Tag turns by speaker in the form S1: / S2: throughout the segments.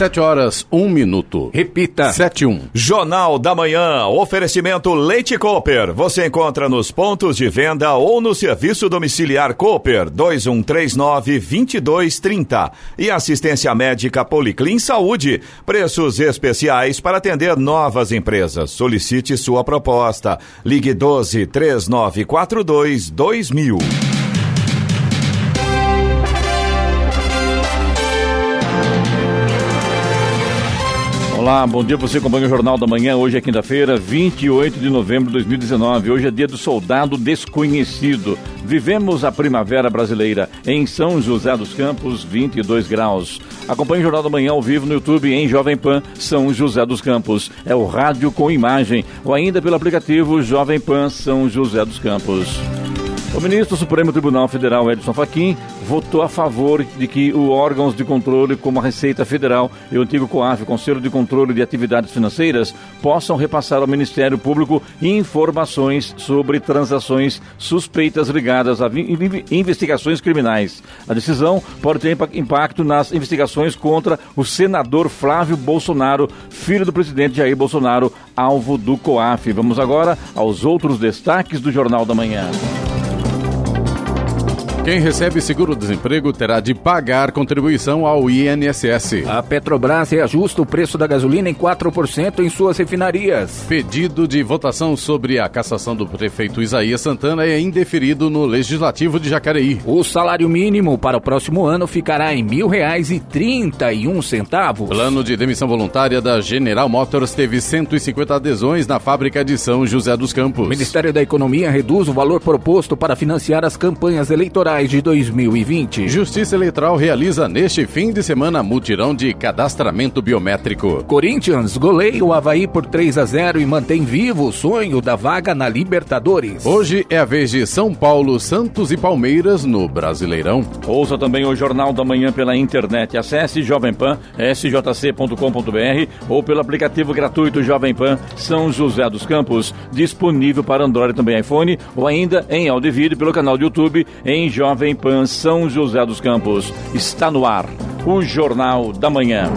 S1: Sete horas, um minuto.
S2: Repita.
S1: Sete, um.
S3: Jornal da Manhã, oferecimento Leite Cooper. Você encontra nos pontos de venda ou no serviço domiciliar Cooper, 2139-2230. E assistência médica Policlin Saúde, preços especiais para atender novas empresas. Solicite sua proposta. Ligue 12 3942 2000.
S4: Olá, bom dia. Você acompanha o Jornal da Manhã. Hoje é quinta-feira, 28 de novembro de 2019. Hoje é dia do soldado desconhecido. Vivemos a primavera brasileira em São José dos Campos, 22 graus. Acompanhe o Jornal da Manhã ao vivo no YouTube em Jovem Pan São José dos Campos. É o rádio com imagem ou ainda pelo aplicativo Jovem Pan São José dos Campos. O ministro do Supremo Tribunal Federal, Edson Fachin, votou a favor de que os órgãos de controle, como a Receita Federal e o antigo COAF, Conselho de Controle de Atividades Financeiras, possam repassar ao Ministério Público informações sobre transações suspeitas ligadas a investigações criminais. A decisão pode ter impacto nas investigações contra o senador Flávio Bolsonaro, filho do presidente Jair Bolsonaro, alvo do COAF. Vamos agora aos outros destaques do Jornal da Manhã.
S1: Quem recebe seguro-desemprego terá de pagar contribuição ao INSS.
S2: A Petrobras reajusta o preço da gasolina em 4% em suas refinarias.
S1: Pedido de votação sobre a cassação do prefeito Isaías Santana é indeferido no Legislativo de Jacareí.
S2: O salário mínimo para o próximo ano ficará em mil reais e trinta e um centavos.
S1: Plano de demissão voluntária da General Motors teve 150 adesões na fábrica de São José dos Campos.
S2: O Ministério da Economia reduz o valor proposto para financiar as campanhas eleitorais de 2020.
S1: Justiça Eleitoral realiza neste fim de semana mutirão de cadastramento biométrico.
S2: Corinthians goleia o Havaí por 3 a 0 e mantém vivo o sonho da vaga na Libertadores.
S1: Hoje é a vez de São Paulo, Santos e Palmeiras no Brasileirão.
S4: Ouça também o Jornal da Manhã pela internet. Acesse Jovem Pan, sjc.com.br ou pelo aplicativo gratuito Jovem Pan São José dos Campos, disponível para Android também iPhone ou ainda em áudio e vídeo pelo canal do YouTube em Jovem Pan São José dos Campos. Está no ar o Jornal da Manhã.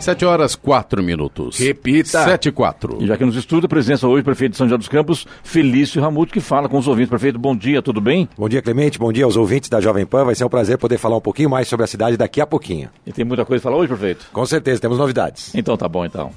S1: 7 horas 4 minutos.
S2: Repita.
S1: 7 e 4.
S4: E já que nos estuda, a presença hoje, prefeito de São José dos Campos, Felício Ramuto, que fala com os ouvintes. Prefeito, bom dia, tudo bem?
S5: Bom dia, Clemente. Bom dia aos ouvintes da Jovem Pan. Vai ser um prazer poder falar um pouquinho mais sobre a cidade daqui a pouquinho.
S4: E tem muita coisa para falar hoje, prefeito?
S5: Com certeza, temos novidades.
S4: Então tá bom, então.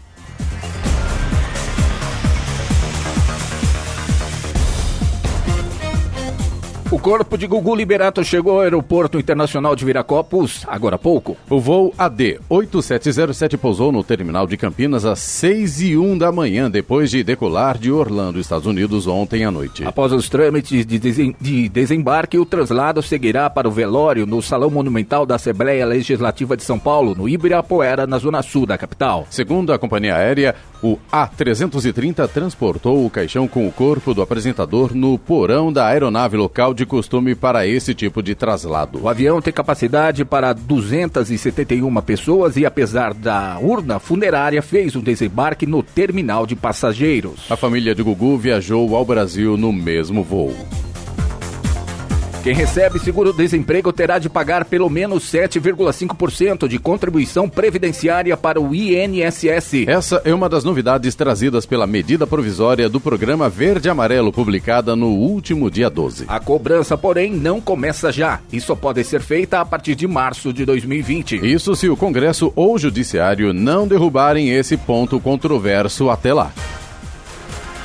S2: O corpo de Gugu Liberato chegou ao aeroporto internacional de Viracopos agora há pouco.
S1: O voo AD 8707 pousou no terminal de Campinas às 6 e 1 da manhã, depois de decolar de Orlando, Estados Unidos, ontem à noite.
S2: Após os trâmites de, desem de desembarque, o traslado seguirá para o velório no Salão Monumental da Assembleia Legislativa de São Paulo, no Ibirapuera, na zona sul da capital.
S1: Segundo a companhia aérea, o A330 transportou o caixão com o corpo do apresentador no porão da aeronave local de costume para esse tipo de traslado.
S2: O avião tem capacidade para 271 pessoas e, apesar da urna funerária, fez um desembarque no terminal de passageiros.
S1: A família de Gugu viajou ao Brasil no mesmo voo.
S2: Quem recebe seguro-desemprego terá de pagar pelo menos 7,5% de contribuição previdenciária para o INSS.
S1: Essa é uma das novidades trazidas pela medida provisória do programa Verde Amarelo, publicada no último dia 12.
S2: A cobrança, porém, não começa já e só pode ser feita a partir de março de 2020.
S1: Isso se o Congresso ou o Judiciário não derrubarem esse ponto controverso até lá.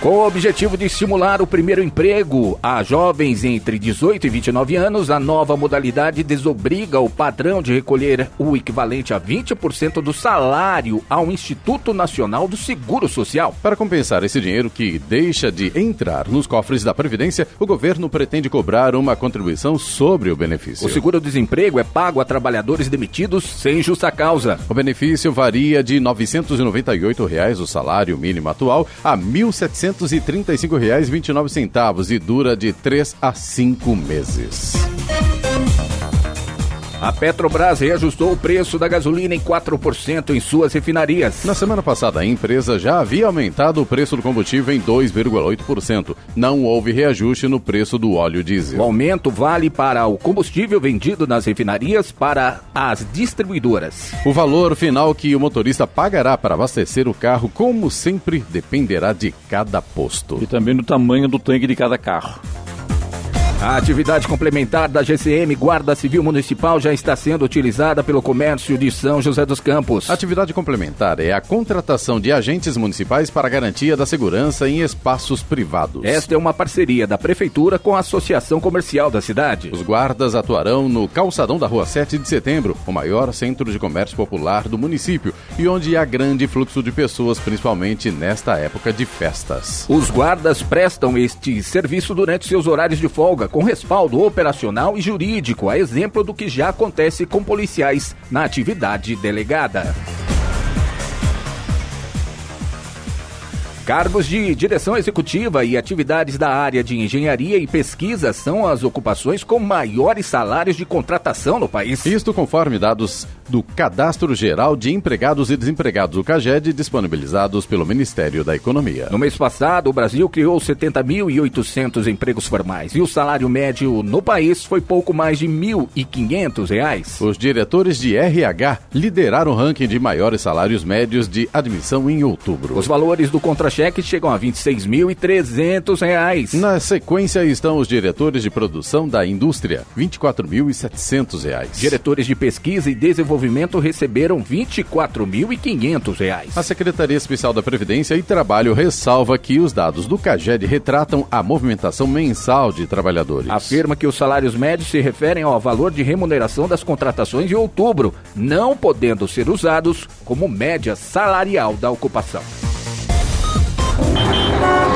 S2: Com o objetivo de estimular o primeiro emprego a jovens entre 18 e 29 anos, a nova modalidade desobriga o padrão de recolher o equivalente a 20% do salário ao Instituto Nacional do Seguro Social.
S1: Para compensar esse dinheiro que deixa de entrar nos cofres da Previdência, o governo pretende cobrar uma contribuição sobre o benefício.
S2: O seguro-desemprego é pago a trabalhadores demitidos sem justa causa.
S1: O benefício varia de 998 reais o salário mínimo atual a R$ 1.700 R$ 235,29 e dura de 3 a 5 meses.
S2: A Petrobras reajustou o preço da gasolina em 4% em suas refinarias.
S1: Na semana passada, a empresa já havia aumentado o preço do combustível em 2,8%. Não houve reajuste no preço do óleo diesel.
S2: O aumento vale para o combustível vendido nas refinarias para as distribuidoras.
S1: O valor final que o motorista pagará para abastecer o carro, como sempre, dependerá de cada posto.
S4: E também do tamanho do tanque de cada carro.
S2: A atividade complementar da GCM Guarda Civil Municipal já está sendo utilizada pelo comércio de São José dos Campos.
S1: A atividade complementar é a contratação de agentes municipais para garantia da segurança em espaços privados.
S2: Esta é uma parceria da Prefeitura com a Associação Comercial da cidade.
S1: Os guardas atuarão no calçadão da Rua 7 de Setembro, o maior centro de comércio popular do município e onde há grande fluxo de pessoas, principalmente nesta época de festas.
S2: Os guardas prestam este serviço durante seus horários de folga com respaldo operacional e jurídico, a exemplo do que já acontece com policiais na atividade delegada. Cargos de direção executiva e atividades da área de engenharia e pesquisa são as ocupações com maiores salários de contratação no país.
S1: Isto conforme dados do Cadastro Geral de Empregados e Desempregados, o CAGED, disponibilizados pelo Ministério da Economia.
S2: No mês passado, o Brasil criou 70.800 empregos formais e o salário médio no país foi pouco mais de R$ 1.500.
S1: Os diretores de RH lideraram o ranking de maiores salários médios de admissão em outubro.
S2: Os valores do contra-cheque chegam a R$ 26.300.
S1: Na sequência estão os diretores de produção da indústria, R$ 24.700.
S2: Diretores de pesquisa e desenvolvimento receberam R$ 24.500.
S1: A Secretaria Especial da Previdência e Trabalho ressalva que os dados do CAGED retratam a movimentação mensal de trabalhadores.
S2: Afirma que os salários médios se referem ao valor de remuneração das contratações de outubro, não podendo ser usados como média salarial da ocupação.
S3: Rádio Jovem Pan.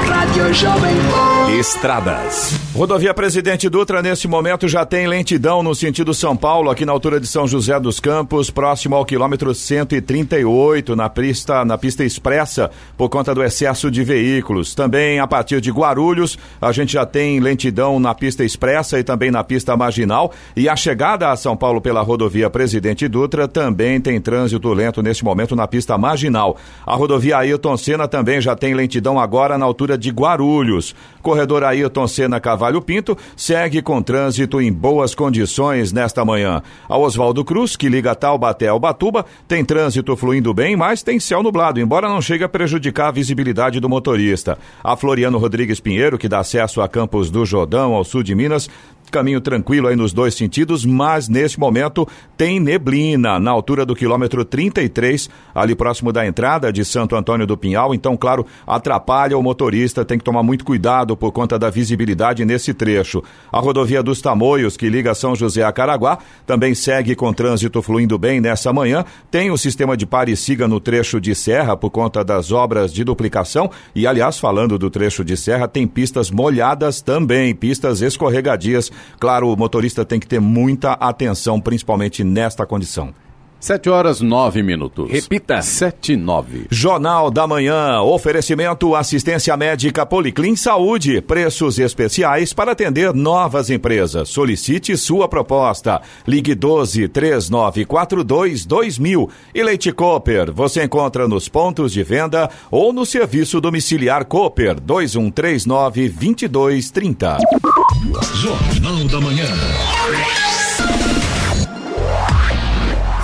S3: Estradas. Rodovia Presidente Dutra, nesse momento, já tem lentidão no sentido São Paulo, aqui na altura de São José dos Campos, próximo ao quilômetro 138, na pista, na pista expressa, por conta do excesso de veículos. Também a partir de Guarulhos, a gente já tem lentidão na pista expressa e também na pista marginal. E a chegada a São Paulo pela rodovia Presidente Dutra também tem trânsito lento nesse momento na pista marginal. A rodovia Ailton Senna também já tem lentidão agora na altura de Guarulhos. Corredor Ailton Senna Cavalho Pinto segue com trânsito em boas condições nesta manhã. A Oswaldo Cruz, que liga Taubaté ao Batuba, tem trânsito fluindo bem, mas tem céu nublado, embora não chegue a prejudicar a visibilidade do motorista. A Floriano Rodrigues Pinheiro, que dá acesso a Campos do Jordão, ao sul de Minas, caminho tranquilo aí nos dois sentidos, mas neste momento tem neblina na altura do quilômetro 33, ali próximo da entrada de Santo Antônio do Pinhal. Então, claro, atrapalha o motorista, tem que tomar muito cuidado por conta da visibilidade nesse trecho. A rodovia dos Tamoios, que liga São José a Caraguá, também segue com trânsito fluindo bem nessa manhã. Tem o sistema de pare e siga no trecho de serra por conta das obras de duplicação. E, aliás, falando do trecho de serra, tem pistas molhadas também, pistas escorregadias Claro, o motorista tem que ter muita atenção, principalmente nesta condição.
S1: 7 horas 9 minutos.
S2: Repita.
S1: 7 e 9.
S3: Jornal da Manhã. Oferecimento assistência médica Policlin Saúde. Preços especiais para atender novas empresas. Solicite sua proposta. Ligue 12 3942 2000. E Leite Cooper. Você encontra nos pontos de venda ou no serviço domiciliar Cooper 2139 2230.
S6: Jornal da Manhã.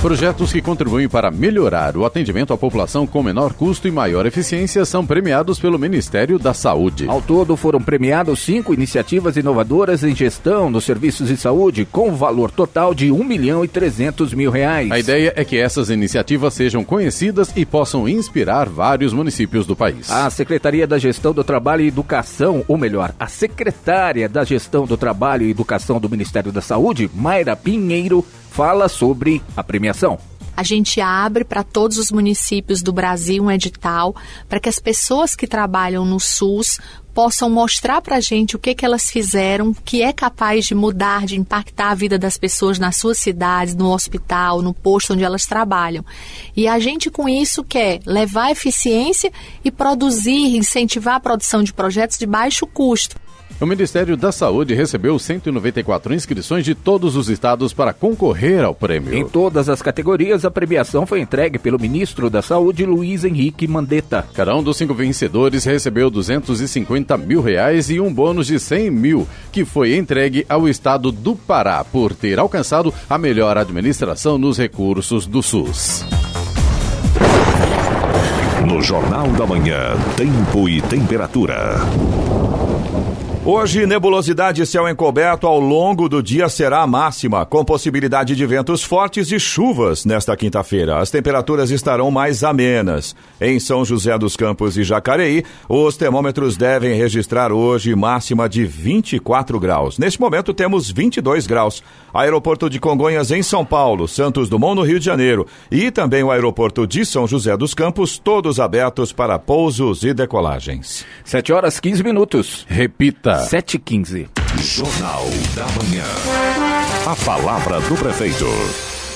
S1: Projetos que contribuem para melhorar o atendimento à população com menor custo e maior eficiência são premiados pelo Ministério da Saúde.
S2: Ao todo foram premiados cinco iniciativas inovadoras em gestão dos serviços de saúde com valor total de 1 milhão e 300 mil reais.
S1: A ideia é que essas iniciativas sejam conhecidas e possam inspirar vários municípios do país.
S2: A Secretaria da Gestão do Trabalho e Educação, ou melhor, a secretária da Gestão do Trabalho e Educação do Ministério da Saúde, Mayra Pinheiro, fala sobre a premiação.
S7: a gente abre para todos os municípios do Brasil um edital para que as pessoas que trabalham no SUS possam mostrar para a gente o que, que elas fizeram, que é capaz de mudar, de impactar a vida das pessoas nas suas cidades, no hospital, no posto onde elas trabalham. E a gente com isso quer levar eficiência e produzir, incentivar a produção de projetos de baixo custo.
S1: O Ministério da Saúde recebeu 194 inscrições de todos os estados para concorrer ao prêmio.
S2: Em todas as categorias, a premiação foi entregue pelo ministro da Saúde, Luiz Henrique Mandetta.
S1: Cada um dos cinco vencedores recebeu 250 mil reais e um bônus de 100 mil, que foi entregue ao estado do Pará por ter alcançado a melhor administração nos recursos do SUS.
S6: No Jornal da Manhã, Tempo e Temperatura.
S3: Hoje, nebulosidade e céu encoberto ao longo do dia será a máxima, com possibilidade de ventos fortes e chuvas nesta quinta-feira. As temperaturas estarão mais amenas. Em São José dos Campos e Jacareí, os termômetros devem registrar hoje máxima de 24 graus. Neste momento, temos 22 graus. Aeroporto de Congonhas em São Paulo, Santos Dumont no Rio de Janeiro e também o aeroporto de São José dos Campos, todos abertos para pousos e decolagens.
S2: 7 horas 15 minutos.
S1: Repita.
S2: 7 h 15
S6: Jornal da Manhã. A palavra do prefeito.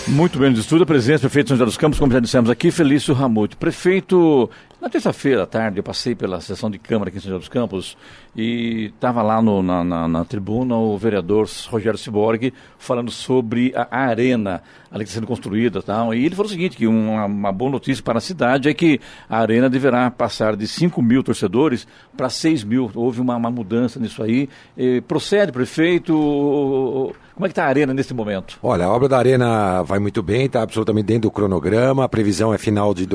S4: Muito bem, de estudo, a presença do prefeito São José dos Campos, como já dissemos aqui, Felício Ramute. Prefeito, na terça-feira à tarde eu passei pela sessão de Câmara aqui em São José dos Campos e estava lá no, na, na, na, tribuna o vereador Rogério Ciborgue falando sobre a, a arena ali que está sendo construída tal. E ele falou o seguinte, que uma, uma, boa notícia para a cidade é que a arena deverá passar de 5 mil torcedores para 6 mil. Houve uma, uma mudança nisso aí. E procede, prefeito? Como é que está a arena nesse momento?
S5: Olha, a obra da arena vai muito bem, está absolutamente dentro do cronograma. A previsão é final de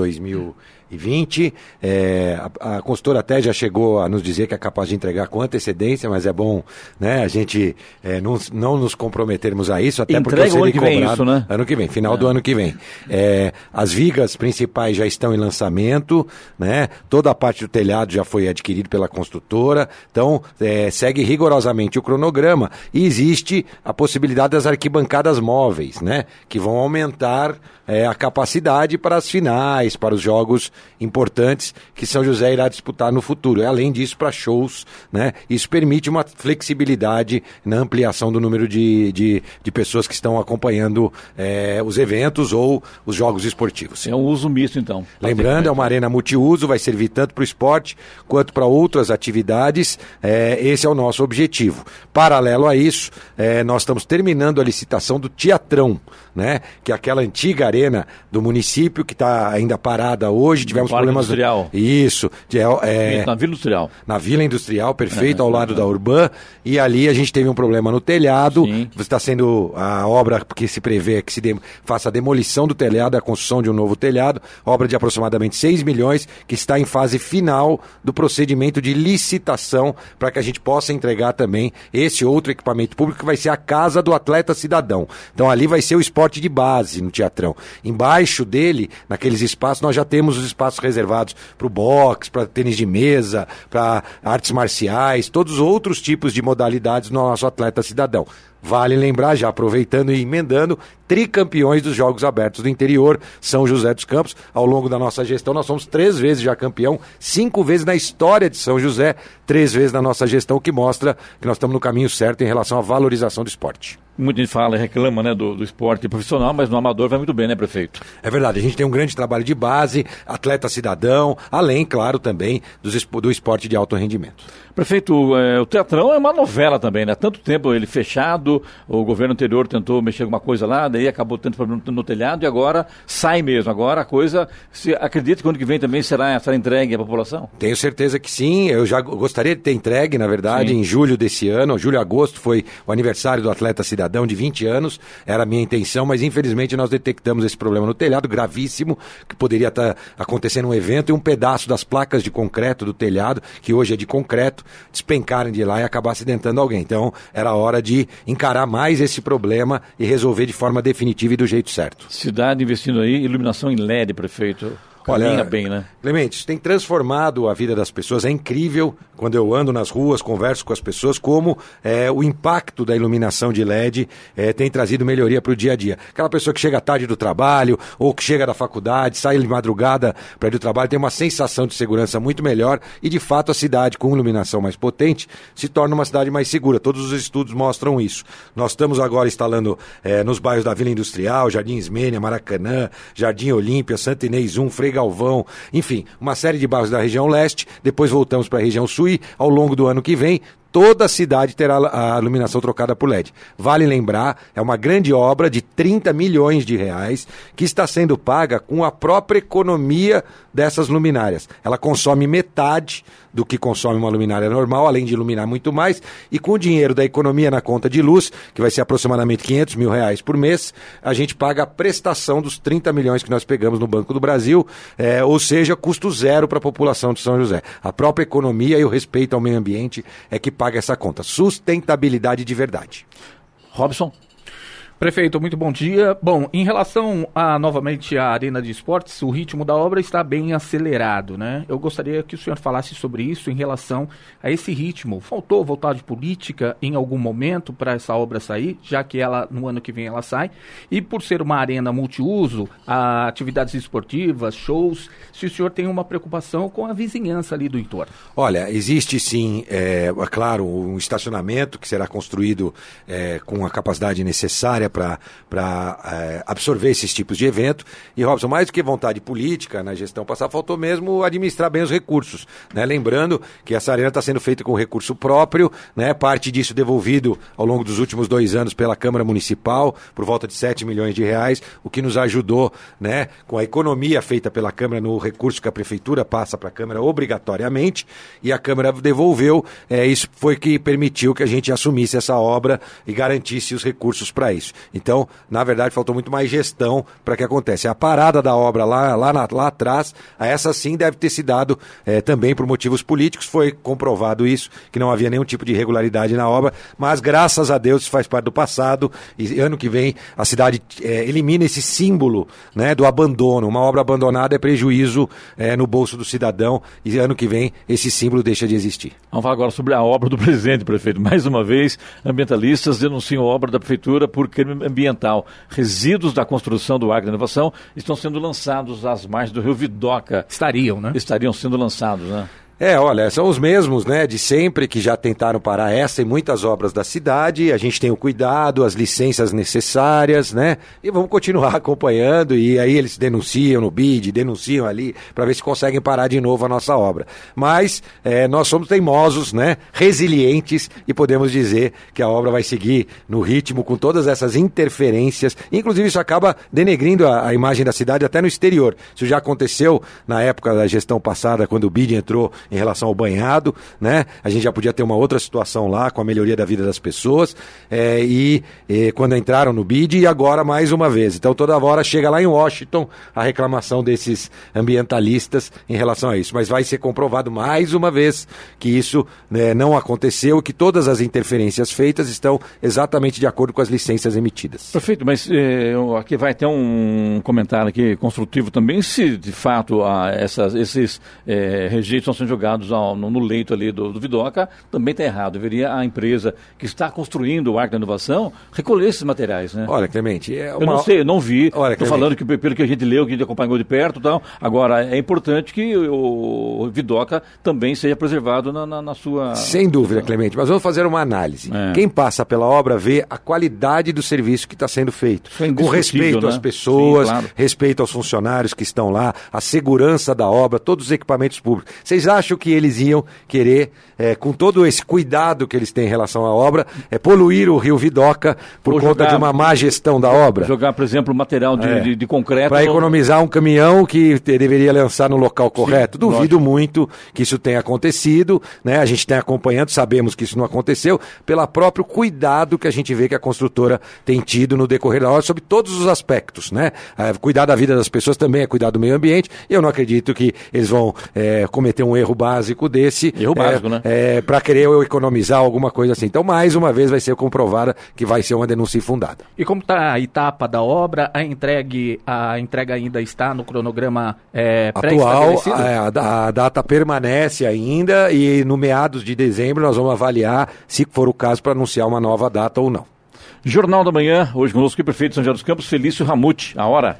S5: 2020. É, a, a consultora até já chegou a nos dizer que é capaz de entregar com antecedência, mas é bom né, a gente é, não, não nos comprometermos a isso, até
S4: Entrega
S5: porque
S4: o ano que vem isso, né?
S5: Ano que vem, final é. do ano que vem. É, as vigas principais já estão em lançamento, né? Toda a parte do telhado já foi adquirido pela construtora, então é, segue rigorosamente o cronograma e existe a possibilidade das arquibancadas móveis, né? Que vão aumentar é, a capacidade para as finais, para os jogos importantes que São José irá disputar no futuro. Além disso, para shows, né? Isso permite uma flexibilidade na ampliação do número de, de, de pessoas que estão acompanhando é, os eventos ou os jogos esportivos.
S4: É um uso misto, então.
S5: Lembrando, é uma arena multiuso, vai servir tanto para o esporte quanto para outras atividades. É, esse é o nosso objetivo. Paralelo a isso, é, nós estamos terminando a licitação do Teatrão, né? Que é aquela antiga arena do município que está ainda parada hoje. Tivemos problemas.
S4: Industrial.
S5: Isso. De, é...
S4: Na Vila Industrial.
S5: Na Vila Industrial, perfeito, ao lado da Urban. E ali a gente teve um problema no telhado. Está sendo a obra que se prevê que se de... faça a demolição do telhado, a construção de um novo telhado. Obra de aproximadamente 6 milhões, que está em fase final do procedimento de licitação para que a gente possa entregar também esse outro equipamento público que vai ser a casa do atleta cidadão. Então ali vai ser o esporte de base no teatrão. Embaixo dele, naqueles espaços, nós já temos os espaços reservados para o boxe, para tênis de mesa, para artes marciais, todos os outros tipos de modalidades no nosso atleta cidadão. Vale lembrar, já aproveitando e emendando, tricampeões dos Jogos Abertos do Interior, São José dos Campos. Ao longo da nossa gestão, nós somos três vezes já campeão, cinco vezes na história de São José, três vezes na nossa gestão, o que mostra que nós estamos no caminho certo em relação à valorização do esporte.
S4: Muita gente fala e reclama né, do, do, esporte profissional, mas no amador vai muito bem, né, prefeito?
S5: É verdade, a gente tem um grande trabalho de base, atleta cidadão, além, claro, também dos, do esporte de alto rendimento.
S4: Prefeito, é, o Teatrão é uma novela também, né? Tanto tempo ele fechado, o governo anterior tentou mexer alguma coisa lá, daí acabou tendo problema no telhado e agora sai mesmo. Agora a coisa, se, acredita que ano que vem também será, será entregue à população?
S5: Tenho certeza que sim, eu já gostaria de ter entregue, na verdade, sim. em julho desse ano, julho agosto foi o aniversário do atleta cidadão de 20 anos, era a minha intenção, mas infelizmente nós detectamos esse problema no telhado, gravíssimo, que poderia estar acontecendo um evento e um pedaço das placas de concreto do telhado, que hoje é de concreto, despencarem de lá e acabar acidentando alguém. Então, era hora de encarar mais esse problema e resolver de forma definitiva e do jeito certo.
S4: Cidade investindo aí, iluminação em LED, prefeito. Olha, bem, né?
S5: Clemente, isso tem transformado a vida das pessoas. É incrível quando eu ando nas ruas, converso com as pessoas, como é, o impacto da iluminação de LED é, tem trazido melhoria para o dia a dia. Aquela pessoa que chega tarde do trabalho ou que chega da faculdade, sai de madrugada para ir do trabalho, tem uma sensação de segurança muito melhor e, de fato, a cidade com iluminação mais potente se torna uma cidade mais segura. Todos os estudos mostram isso. Nós estamos agora instalando é, nos bairros da Vila Industrial, Jardim Ismênia, Maracanã, Jardim Olímpia, Santa Inês 1, Frei Galvão, enfim, uma série de bairros da região leste. Depois voltamos para a região sul e, ao longo do ano que vem, toda a cidade terá a iluminação trocada por LED. Vale lembrar, é uma grande obra de 30 milhões de reais que está sendo paga com a própria economia dessas luminárias. Ela consome metade do que consome uma luminária normal, além de iluminar muito mais, e com o dinheiro da economia na conta de luz, que vai ser aproximadamente 500 mil reais por mês, a gente paga a prestação dos 30 milhões que nós pegamos no Banco do Brasil, é, ou seja, custo zero para a população de São José. A própria economia e o respeito ao meio ambiente é que paga essa conta. Sustentabilidade de verdade.
S2: Robson? Prefeito, muito bom dia. Bom, em relação a novamente à Arena de Esportes, o ritmo da obra está bem acelerado, né? Eu gostaria que o senhor falasse sobre isso em relação a esse ritmo. Faltou vontade política em algum momento para essa obra sair, já que ela no ano que vem ela sai. E por ser uma arena multiuso, atividades esportivas, shows, se o senhor tem uma preocupação com a vizinhança ali do entorno.
S5: Olha, existe sim, é, é claro, um estacionamento que será construído é, com a capacidade necessária para é, absorver esses tipos de evento. E, Robson, mais do que vontade política na gestão passada, faltou mesmo administrar bem os recursos. Né? Lembrando que essa arena está sendo feita com recurso próprio, né? parte disso devolvido ao longo dos últimos dois anos pela Câmara Municipal, por volta de 7 milhões de reais, o que nos ajudou né? com a economia feita pela Câmara no recurso que a Prefeitura passa para a Câmara obrigatoriamente, e a Câmara devolveu. É, isso foi que permitiu que a gente assumisse essa obra e garantisse os recursos para isso. Então, na verdade, faltou muito mais gestão para que acontece. A parada da obra lá, lá, na, lá atrás, essa sim deve ter se dado é, também por motivos políticos. Foi comprovado isso, que não havia nenhum tipo de irregularidade na obra, mas graças a Deus isso faz parte do passado e ano que vem a cidade é, elimina esse símbolo né, do abandono. Uma obra abandonada é prejuízo é, no bolso do cidadão e ano que vem esse símbolo deixa de existir.
S4: Vamos falar agora sobre a obra do presidente, prefeito. Mais uma vez, ambientalistas denunciam a obra da prefeitura por crime ambiental. Resíduos da construção do Inovação estão sendo lançados às margens do rio Vidoca.
S2: Estariam, né?
S4: Estariam sendo lançados, né?
S5: É, olha, são os mesmos, né, de sempre que já tentaram parar essa e muitas obras da cidade. A gente tem o cuidado, as licenças necessárias, né? E vamos continuar acompanhando. E aí eles denunciam no BID, denunciam ali, para ver se conseguem parar de novo a nossa obra. Mas é, nós somos teimosos, né? Resilientes e podemos dizer que a obra vai seguir no ritmo com todas essas interferências. Inclusive, isso acaba denegrindo a, a imagem da cidade até no exterior. Isso já aconteceu na época da gestão passada, quando o BID entrou em relação ao banhado, né? A gente já podia ter uma outra situação lá com a melhoria da vida das pessoas é, e, e, quando entraram no BID e agora mais uma vez. Então toda hora chega lá em Washington a reclamação desses ambientalistas em relação a isso, mas vai ser comprovado mais uma vez que isso né, não aconteceu, que todas as interferências feitas estão exatamente de acordo com as licenças emitidas.
S4: Perfeito, mas eh, aqui vai ter um comentário aqui construtivo também, se de fato essas, esses eh, rejeitos estão sendo jogados ao, no, no, leito ali do, do Vidoca, também está errado. Deveria a empresa que está construindo o Arco da Inovação recolher esses materiais, né?
S5: Olha, Clemente, é
S4: uma... Eu não sei, eu não vi. Estou falando que pelo que a gente leu, que a gente acompanhou de perto tal. Agora, é importante que o, o Vidoca também seja preservado na, na, na, sua...
S5: Sem dúvida, Clemente, mas vamos fazer uma análise. É. Quem passa pela obra vê a qualidade do serviço que está sendo feito. É com respeito né? às pessoas, Sim, claro. respeito aos funcionários que estão lá, a segurança da obra, todos os equipamentos públicos. Vocês acham acho que eles iam querer, é, com todo esse cuidado que eles têm em relação à obra, é, poluir o rio Vidoca por Ou conta jogar, de uma má gestão da obra.
S4: Jogar, por exemplo, material de, é, de, de concreto.
S5: Para economizar um caminhão que deveria lançar no local correto. Sim, Duvido lógico. muito que isso tenha acontecido. Né? A gente tem acompanhando, sabemos que isso não aconteceu, pelo próprio cuidado que a gente vê que a construtora tem tido no decorrer da obra sobre todos os aspectos. Né? É, cuidar da vida das pessoas também é cuidar do meio ambiente. Eu não acredito que eles vão é, cometer um erro básico desse.
S4: Erro
S5: é,
S4: básico, né?
S5: É, para querer economizar alguma coisa assim. Então, mais uma vez, vai ser comprovada que vai ser uma denúncia infundada.
S2: E como está a etapa da obra, a, entregue, a entrega ainda está no cronograma é,
S5: atual. A, a data permanece ainda e no meados de dezembro nós vamos avaliar se for o caso para anunciar uma nova data ou não.
S4: Jornal da Manhã, hoje conosco o prefeito de São José dos Campos, Felício Ramute. A hora?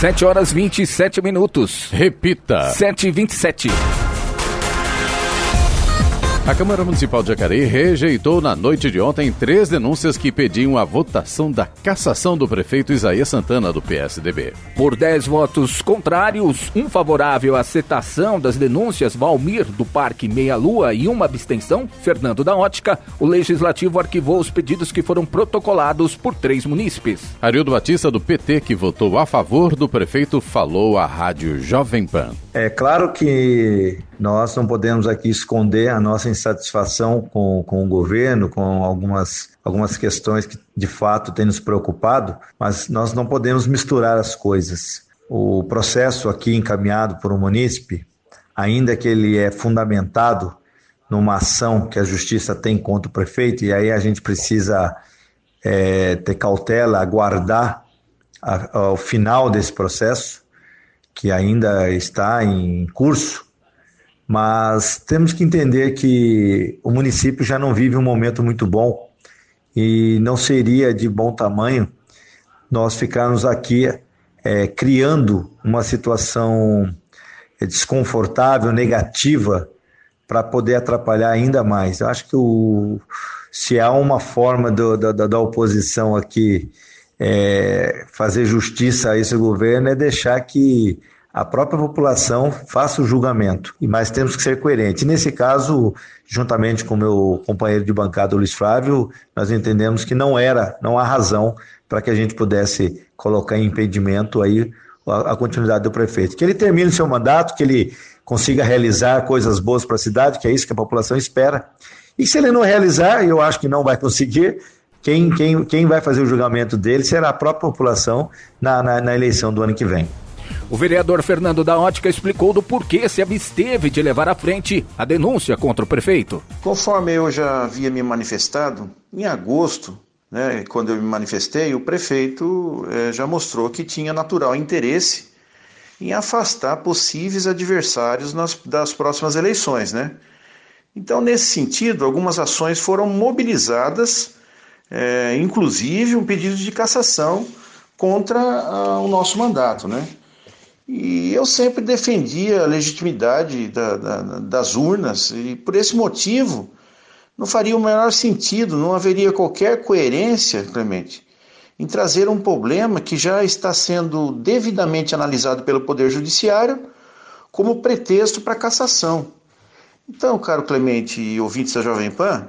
S2: 7 horas 27 minutos.
S1: Repita.
S2: 7 e 27
S1: a Câmara Municipal de Jacareí rejeitou na noite de ontem três denúncias que pediam a votação da cassação do prefeito Isaías Santana, do PSDB.
S2: Por 10 votos contrários, um favorável à citação das denúncias, Valmir, do Parque Meia Lua, e uma abstenção, Fernando da Ótica, o Legislativo arquivou os pedidos que foram protocolados por três munícipes.
S1: Arildo Batista, do PT, que votou a favor do prefeito, falou à Rádio Jovem Pan.
S8: É claro que nós não podemos aqui esconder a nossa insatisfação com, com o governo, com algumas, algumas questões que de fato têm nos preocupado, mas nós não podemos misturar as coisas. O processo aqui encaminhado por um munícipe, ainda que ele é fundamentado numa ação que a justiça tem contra o prefeito, e aí a gente precisa é, ter cautela, aguardar a, final desse processo, que ainda está em curso, mas temos que entender que o município já não vive um momento muito bom e não seria de bom tamanho nós ficarmos aqui é, criando uma situação é, desconfortável, negativa, para poder atrapalhar ainda mais. Eu acho que o, se há uma forma do, da, da, oposição aqui é, fazer justiça a esse governo, é deixar que a própria população faça o julgamento, e mas temos que ser coerentes. Nesse caso, juntamente com meu companheiro de bancada, Luiz Flávio, nós entendemos que não era, não há razão para que a gente pudesse colocar em impedimento aí a, a continuidade do prefeito. Que ele termine seu mandato, que ele consiga realizar coisas boas para a cidade, que é isso que a população espera. E se ele não realizar, eu acho que não vai conseguir, quem, quem, quem vai fazer o julgamento dele será a própria população na, na, na eleição do ano que vem.
S2: O vereador Fernando da Ótica explicou do porquê se absteve de levar à frente a denúncia contra o prefeito.
S9: Conforme eu já havia me manifestado, em agosto, né, quando eu me manifestei, o prefeito eh, já mostrou que tinha natural interesse em afastar possíveis adversários nas, das próximas eleições. Né? Então, nesse sentido, algumas ações foram mobilizadas, eh, inclusive um pedido de cassação contra ah, o nosso mandato. Né? E eu sempre defendi a legitimidade da, da, das urnas, e por esse motivo não faria o menor sentido, não haveria qualquer coerência, Clemente, em trazer um problema que já está sendo devidamente analisado pelo Poder Judiciário como pretexto para cassação. Então, caro Clemente e ouvintes da Jovem Pan,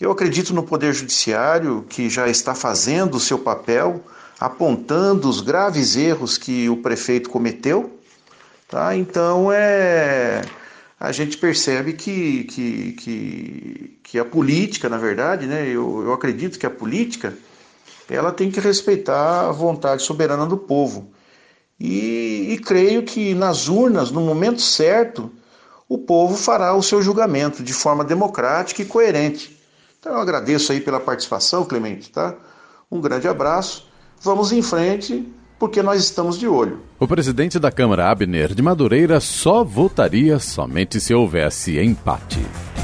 S9: eu acredito no Poder Judiciário que já está fazendo o seu papel apontando os graves erros que o prefeito cometeu. Tá? Então é a gente percebe que, que, que, que a política, na verdade, né, eu, eu acredito que a política ela tem que respeitar a vontade soberana do povo. E, e creio que nas urnas, no momento certo, o povo fará o seu julgamento de forma democrática e coerente. Então eu agradeço aí pela participação, Clemente, tá? Um grande abraço Vamos em frente, porque nós estamos de olho.
S1: O presidente da Câmara, Abner de Madureira, só votaria somente se houvesse empate.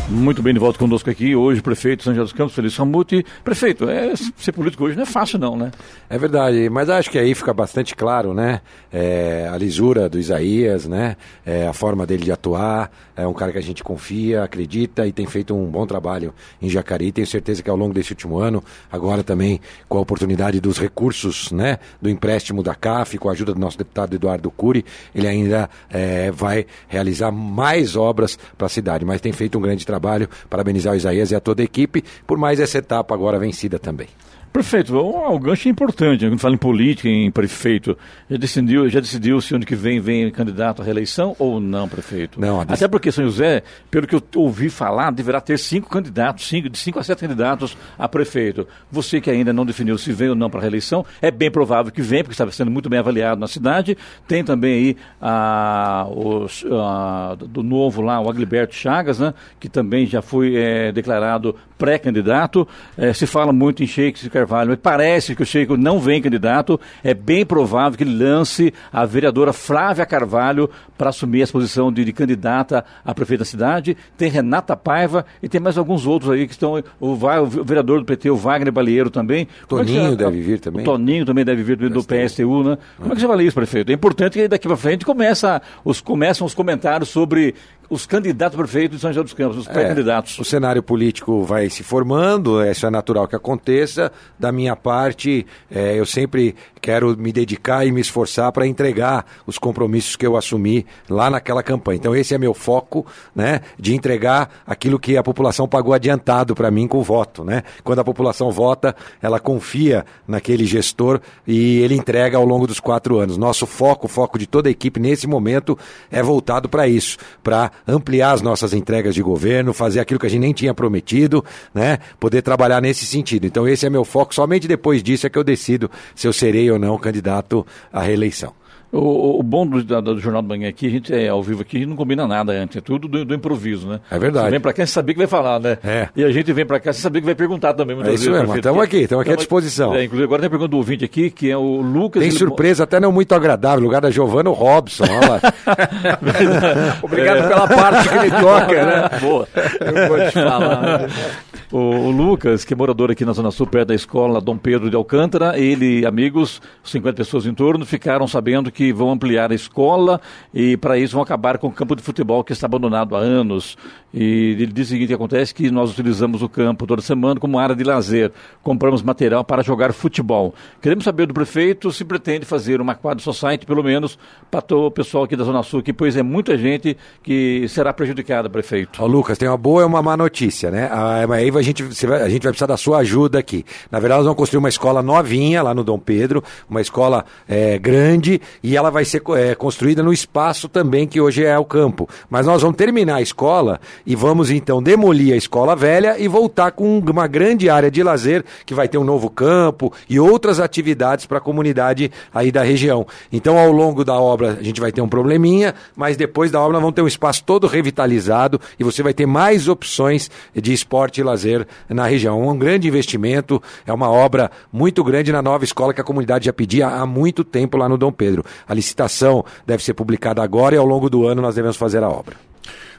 S4: Muito bem, de volta conosco aqui hoje, prefeito São José dos Campos, Felício Ramuti. Prefeito, é, ser político hoje não é fácil não, né?
S5: É verdade, mas acho que aí fica bastante claro, né? É, a lisura do Isaías, né? É, a forma dele de atuar, é um cara que a gente confia, acredita e tem feito um bom trabalho em Jacareí. Tenho certeza que ao longo desse último ano, agora também com a oportunidade dos recursos, né? Do empréstimo da CAF, com a ajuda do nosso deputado Eduardo Cury, ele ainda é, vai realizar mais obras para a cidade, mas tem feito um grande trabalho parabenizar o Isaías e a toda a equipe por mais essa etapa agora vencida também.
S4: Prefeito, o, o gancho é importante, quando fala em política, em prefeito, já decidiu, já decidiu se ano que vem vem candidato à reeleição ou não, prefeito?
S5: Não,
S4: Até porque São José, pelo que eu ouvi falar, deverá ter cinco candidatos, cinco, de cinco a sete candidatos a prefeito. Você que ainda não definiu se vem ou não para a reeleição, é bem provável que venha, porque está sendo muito bem avaliado na cidade. Tem também aí a, os, a, do novo lá, o Agliberto Chagas, né, que também já foi é, declarado pré-candidato. É, se fala muito em Shakespeare Carvalho, mas parece que o Sheik não vem candidato. É bem provável que ele lance a vereadora Flávia Carvalho para assumir a posição de, de, candidata a prefeito da cidade. Tem Renata Paiva e tem mais alguns outros aí que estão. O, o vereador do PT, o Wagner Balieiro também.
S5: É Toninho é deve vir também.
S4: O Toninho também deve vir do, do PSTU, né? Como é que você avalia isso, prefeito? É importante que daqui para frente começa, os, começam os comentários sobre os candidatos a prefeito de São José dos Campos, os pré-candidatos.
S5: É, o cenário político vai se formando, isso é natural que aconteça. Da minha parte, é, eu sempre quero me dedicar e me esforçar para entregar os compromissos que eu assumi lá naquela campanha. Então esse é meu foco, né, de entregar aquilo que a população pagou adiantado para mim com o voto, né? Quando a população vota, ela confia naquele gestor e ele entrega ao longo dos quatro anos. Nosso foco, o foco de toda a equipe nesse momento é voltado para isso, para ampliar as nossas entregas de governo, fazer aquilo que a gente nem tinha prometido, né? Poder trabalhar nesse sentido. Então esse é meu foco. Somente depois disso é que eu decido se eu serei ou não candidato à reeleição.
S4: O, o bom do, do, do, Jornal da Manhã aqui, a gente é ao vivo aqui, a gente não combina nada antes, é tudo do, do improviso, né?
S5: É verdade. Você
S4: vem para cá sem saber que vai falar, né?
S5: É.
S4: E a gente vem para cá sem saber que vai perguntar também.
S5: É isso mesmo, estamos aqui, estamos aqui à disposição.
S4: É, inclusive agora tem a pergunta do ouvinte aqui, que é o Lucas...
S5: Tem surpresa até não muito agradável, no lugar da Giovana Robson, olha lá.
S2: Obrigado é. pela parte que ele toca, né?
S4: Boa. Eu vou te falar. O, o, Lucas, que é morador aqui na Zona Sul, perto da escola Dom Pedro de Alcântara, ele e amigos, 50 pessoas em torno, ficaram sabendo que vão ampliar a escola e para isso vão acabar com o campo de futebol que está abandonado há anos. E ele diz o seguinte: acontece que nós utilizamos o campo toda semana como área de lazer, compramos material para jogar futebol. Queremos saber do prefeito se pretende fazer uma quadra society, pelo menos, para o pessoal aqui da Zona Sul, que pois é muita gente que será prejudicada, prefeito.
S5: Ô, Lucas, tem uma boa e uma má notícia, né? Ah, aí a gente, a gente vai precisar da sua ajuda aqui. Na verdade, nós vamos construir uma escola novinha lá no Dom Pedro, uma escola é, grande, e ela vai ser é, construída no espaço também que hoje é o campo. Mas nós vamos terminar a escola e vamos então demolir a escola velha e voltar com uma grande área de lazer que vai ter um novo campo e outras atividades para a comunidade aí da região. Então, ao longo da obra, a gente vai ter um probleminha, mas depois da obra vamos ter um espaço todo revitalizado e você vai ter mais opções de esporte e lazer na região. Um grande investimento, é uma obra muito grande na nova escola que a comunidade já pedia há muito tempo lá no Dom Pedro. A licitação deve ser publicada agora e ao longo do ano nós devemos fazer a obra.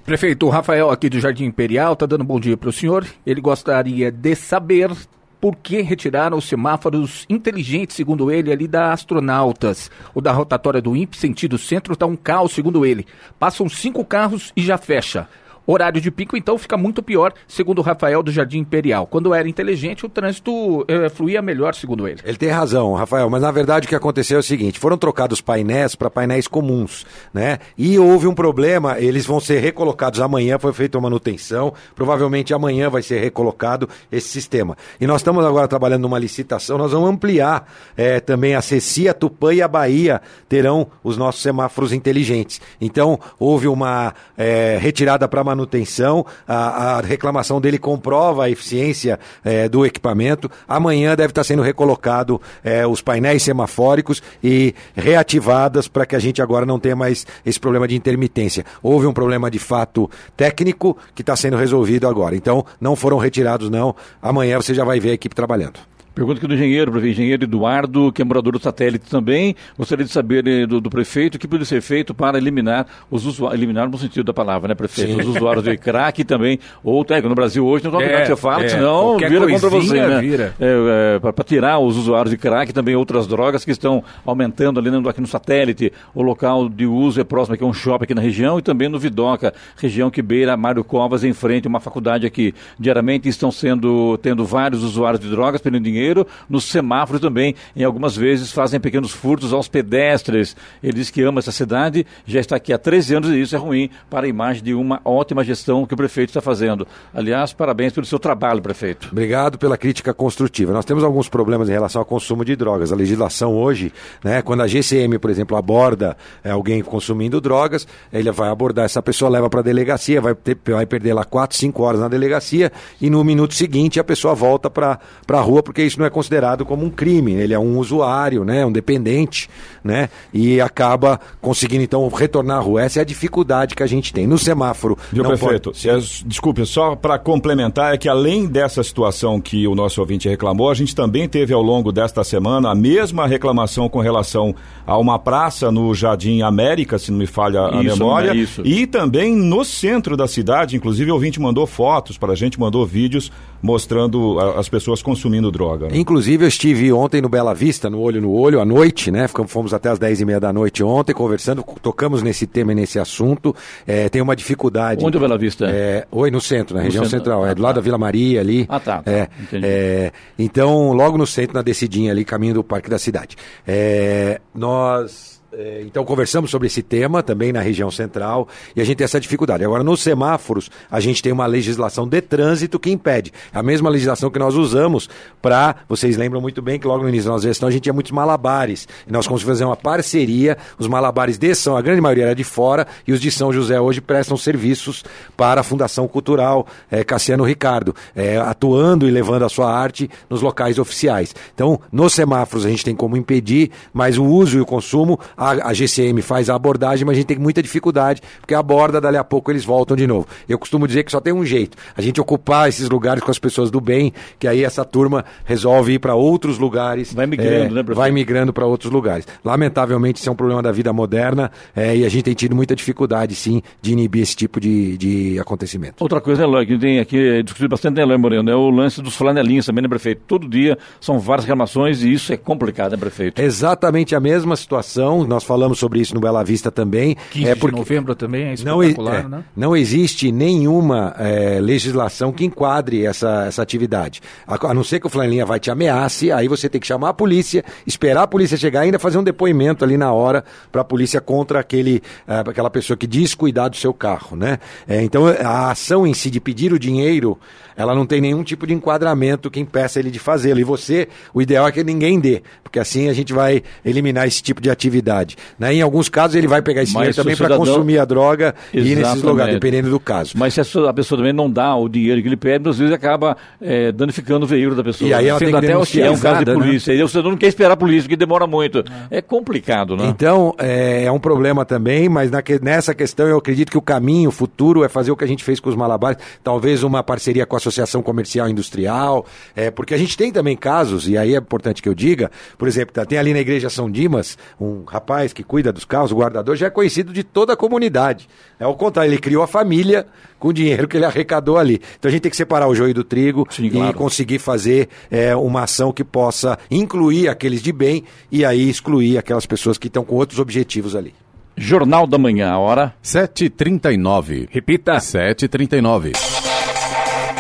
S2: Prefeito Rafael aqui do Jardim Imperial está dando um bom dia para o senhor. Ele gostaria de saber por que retiraram os semáforos inteligentes, segundo ele, ali da Astronautas. O da rotatória do INPE, sentido centro, está um caos, segundo ele. Passam cinco carros e já fecha. Horário de pico, então, fica muito pior, segundo o Rafael do Jardim Imperial. Quando era inteligente, o trânsito é, fluía melhor, segundo ele.
S5: Ele tem razão, Rafael, mas na verdade o que aconteceu é o seguinte: foram trocados painéis para painéis comuns, né? E houve um problema, eles vão ser recolocados amanhã, foi feita uma manutenção, provavelmente amanhã vai ser recolocado esse sistema. E nós estamos agora trabalhando numa licitação, nós vamos ampliar é, também a Cecia, Tupã e a Bahia terão os nossos semáforos inteligentes. Então, houve uma é, retirada para manutenção, a, a, reclamação dele comprova a eficiência é, do equipamento. Amanhã deve estar sendo recolocado é, os painéis semafóricos e reativadas para que a gente agora não tenha mais esse problema de intermitência. Houve um problema de fato técnico que está sendo resolvido agora. Então, não foram retirados, não. Amanhã você já vai ver a equipe trabalhando.
S4: Pergunta aqui do engenheiro, prefeito, engenheiro Eduardo, que é morador do satélite também. Gostaria de saber eh, do, do, prefeito o que pode ser feito para eliminar os usuários, eliminar no sentido da palavra, né, prefeito? Sim. Os usuários de crack também, ou é, no Brasil hoje não é, que você fala, é, senão vira contra você, né? Vira. É, é, para tirar os usuários de crack e também outras drogas que estão aumentando ali no, aqui no satélite. O local de uso é próximo aqui a um shopping aqui na região e também no Vidoca, região que beira Mário Covas, em frente a uma faculdade aqui. Diariamente estão sendo, tendo vários usuários de drogas perdendo dinheiro dinheiro, nos semáforos também, em algumas vezes fazem pequenos furtos aos pedestres. Ele diz que ama essa cidade, já está aqui há 13 anos e isso é ruim para a imagem de uma ótima gestão que o prefeito está fazendo. Aliás, parabéns pelo seu trabalho, prefeito.
S5: Obrigado pela crítica construtiva. Nós temos alguns problemas em relação ao consumo de drogas. A legislação hoje, né, quando a GCM, por exemplo, aborda é, alguém consumindo drogas, ele vai abordar essa pessoa, leva para a delegacia, vai, ter, vai perder lá 4, 5 horas na delegacia e no minuto seguinte a pessoa volta para a rua porque isso isso não é considerado como um crime, ele é um usuário, né, um dependente, né, e acaba conseguindo então retornar à rua. Essa é a dificuldade que a gente tem. No semáforo.
S3: Viu, prefeito? Pode... É, desculpe, só para complementar, é que além dessa situação que o nosso ouvinte reclamou, a gente também teve ao longo desta semana a mesma reclamação com relação a uma praça no Jardim América, se não me falha a isso, memória, é e também no centro da cidade, inclusive o ouvinte mandou fotos para a gente, mandou vídeos mostrando as pessoas consumindo droga.
S5: Né? Inclusive, eu estive ontem no Bela Vista, no Olho no Olho, à noite, né? Fomos até as 10 e meia da noite ontem, conversando, tocamos nesse tema e nesse assunto. É, tem uma dificuldade.
S4: Onde é o Bela Vista?
S5: É, oi, no centro, na no região centro. central. Ah, é do lado tá. da Vila Maria ali.
S4: Ah, tá.
S5: tá. É, é, então, logo no centro, na descidinha ali, caminho do Parque da Cidade. É, nós é, então conversamos sobre esse tema também na região central e a gente tem essa dificuldade. Agora, nos semáforos, a gente tem uma legislação de trânsito que impede. A mesma legislação que nós usamos para. Vocês lembram muito bem que logo no início da nossa gestão a gente tinha muitos malabares. E nós conseguimos fazer uma parceria. Os malabares de São, a grande maioria era de fora, e os de São José hoje prestam serviços para a Fundação Cultural é, Cassiano Ricardo, é, atuando e levando a sua arte nos locais oficiais. Então, nos semáforos a gente tem como impedir, mas o uso e o consumo a, a, GCM faz a abordagem, mas a gente tem muita dificuldade, porque aborda, dali a pouco eles voltam de novo. Eu costumo dizer que só tem um jeito, a gente ocupar esses lugares com as pessoas do bem, que aí essa turma resolve ir para outros lugares.
S4: Vai migrando, é, né,
S5: professor? Vai migrando para outros lugares. Lamentavelmente, isso é um problema da vida moderna é, e a gente tem tido muita dificuldade, sim, de inibir esse tipo de, de acontecimento.
S4: Outra coisa, Eloy, que tem aqui é, discutido bastante, né, Eloy Moreno, é o lance dos flanelinhos também, né, prefeito? Todo dia são várias reclamações e isso é complicado, né, prefeito?
S5: Exatamente a mesma situação. Nós falamos sobre isso no Bela Vista também.
S4: 15 é porque de novembro também é espetacular,
S5: não, é, né? Não existe nenhuma é, legislação que enquadre essa, essa atividade. A, a, não ser que o flanelinha vai te ameace, aí você tem que chamar a polícia, esperar a polícia chegar ainda fazer um depoimento ali na hora para a polícia contra aquele, é, aquela pessoa que descuidar do seu carro, né? É, então a ação em si de pedir o dinheiro, ela não tem nenhum tipo de enquadramento que impeça ele de fazê-lo. E você, o ideal é que ninguém dê, porque assim a gente vai eliminar esse tipo de atividade. Né? Em alguns casos, ele vai pegar esse dinheiro também para consumir a droga Exatamente. e ir nesses lugares, dependendo do caso.
S4: Mas se a pessoa também não dá o dinheiro que ele pede, às vezes acaba é, danificando o veículo da pessoa.
S5: E aí ela Sendo tem que até
S4: é um caso de né? polícia. Né? E o cidadão não quer esperar a polícia, porque demora muito. É, é complicado, né?
S5: Então, é, é, um problema também, mas na, nessa questão eu acredito que o caminho, o futuro, é fazer o que a gente fez com os malabares, talvez uma parceria com a Associação Comercial e Industrial, é, porque a gente tem também casos, e aí é importante que eu diga, por exemplo, tem ali na igreja São Dimas, um rapaz que cuida dos carros, o guardador, já é conhecido de toda a comunidade. É o contrário, ele criou a família com o dinheiro que ele arrecadou ali. Então a gente tem que separar o joio do trigo Sim, claro. e conseguir fazer é, uma ação que possa incluir aqueles de bem e aí excluir aquelas pessoas que estão com outros objetivos ali.
S1: Jornal da Manhã, a hora 7h39.
S4: Repita.
S1: 7h39.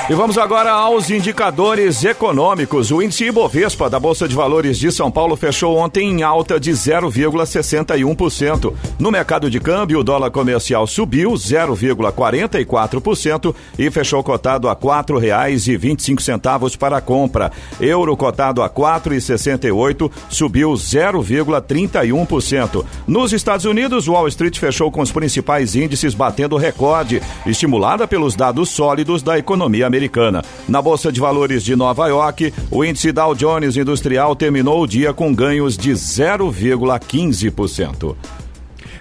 S3: E vamos agora aos indicadores econômicos. O índice Ibovespa da Bolsa de Valores de São Paulo fechou ontem em alta de 0,61%. No mercado de câmbio, o dólar comercial subiu 0,44% e fechou cotado a R$ 4,25 para a compra. Euro cotado a 4,68 subiu 0,31%. Nos Estados Unidos, Wall Street fechou com os principais índices batendo recorde, estimulada pelos dados sólidos da economia americana. Na Bolsa de Valores de Nova York, o índice Dow Jones Industrial terminou o dia com ganhos de 0,15%.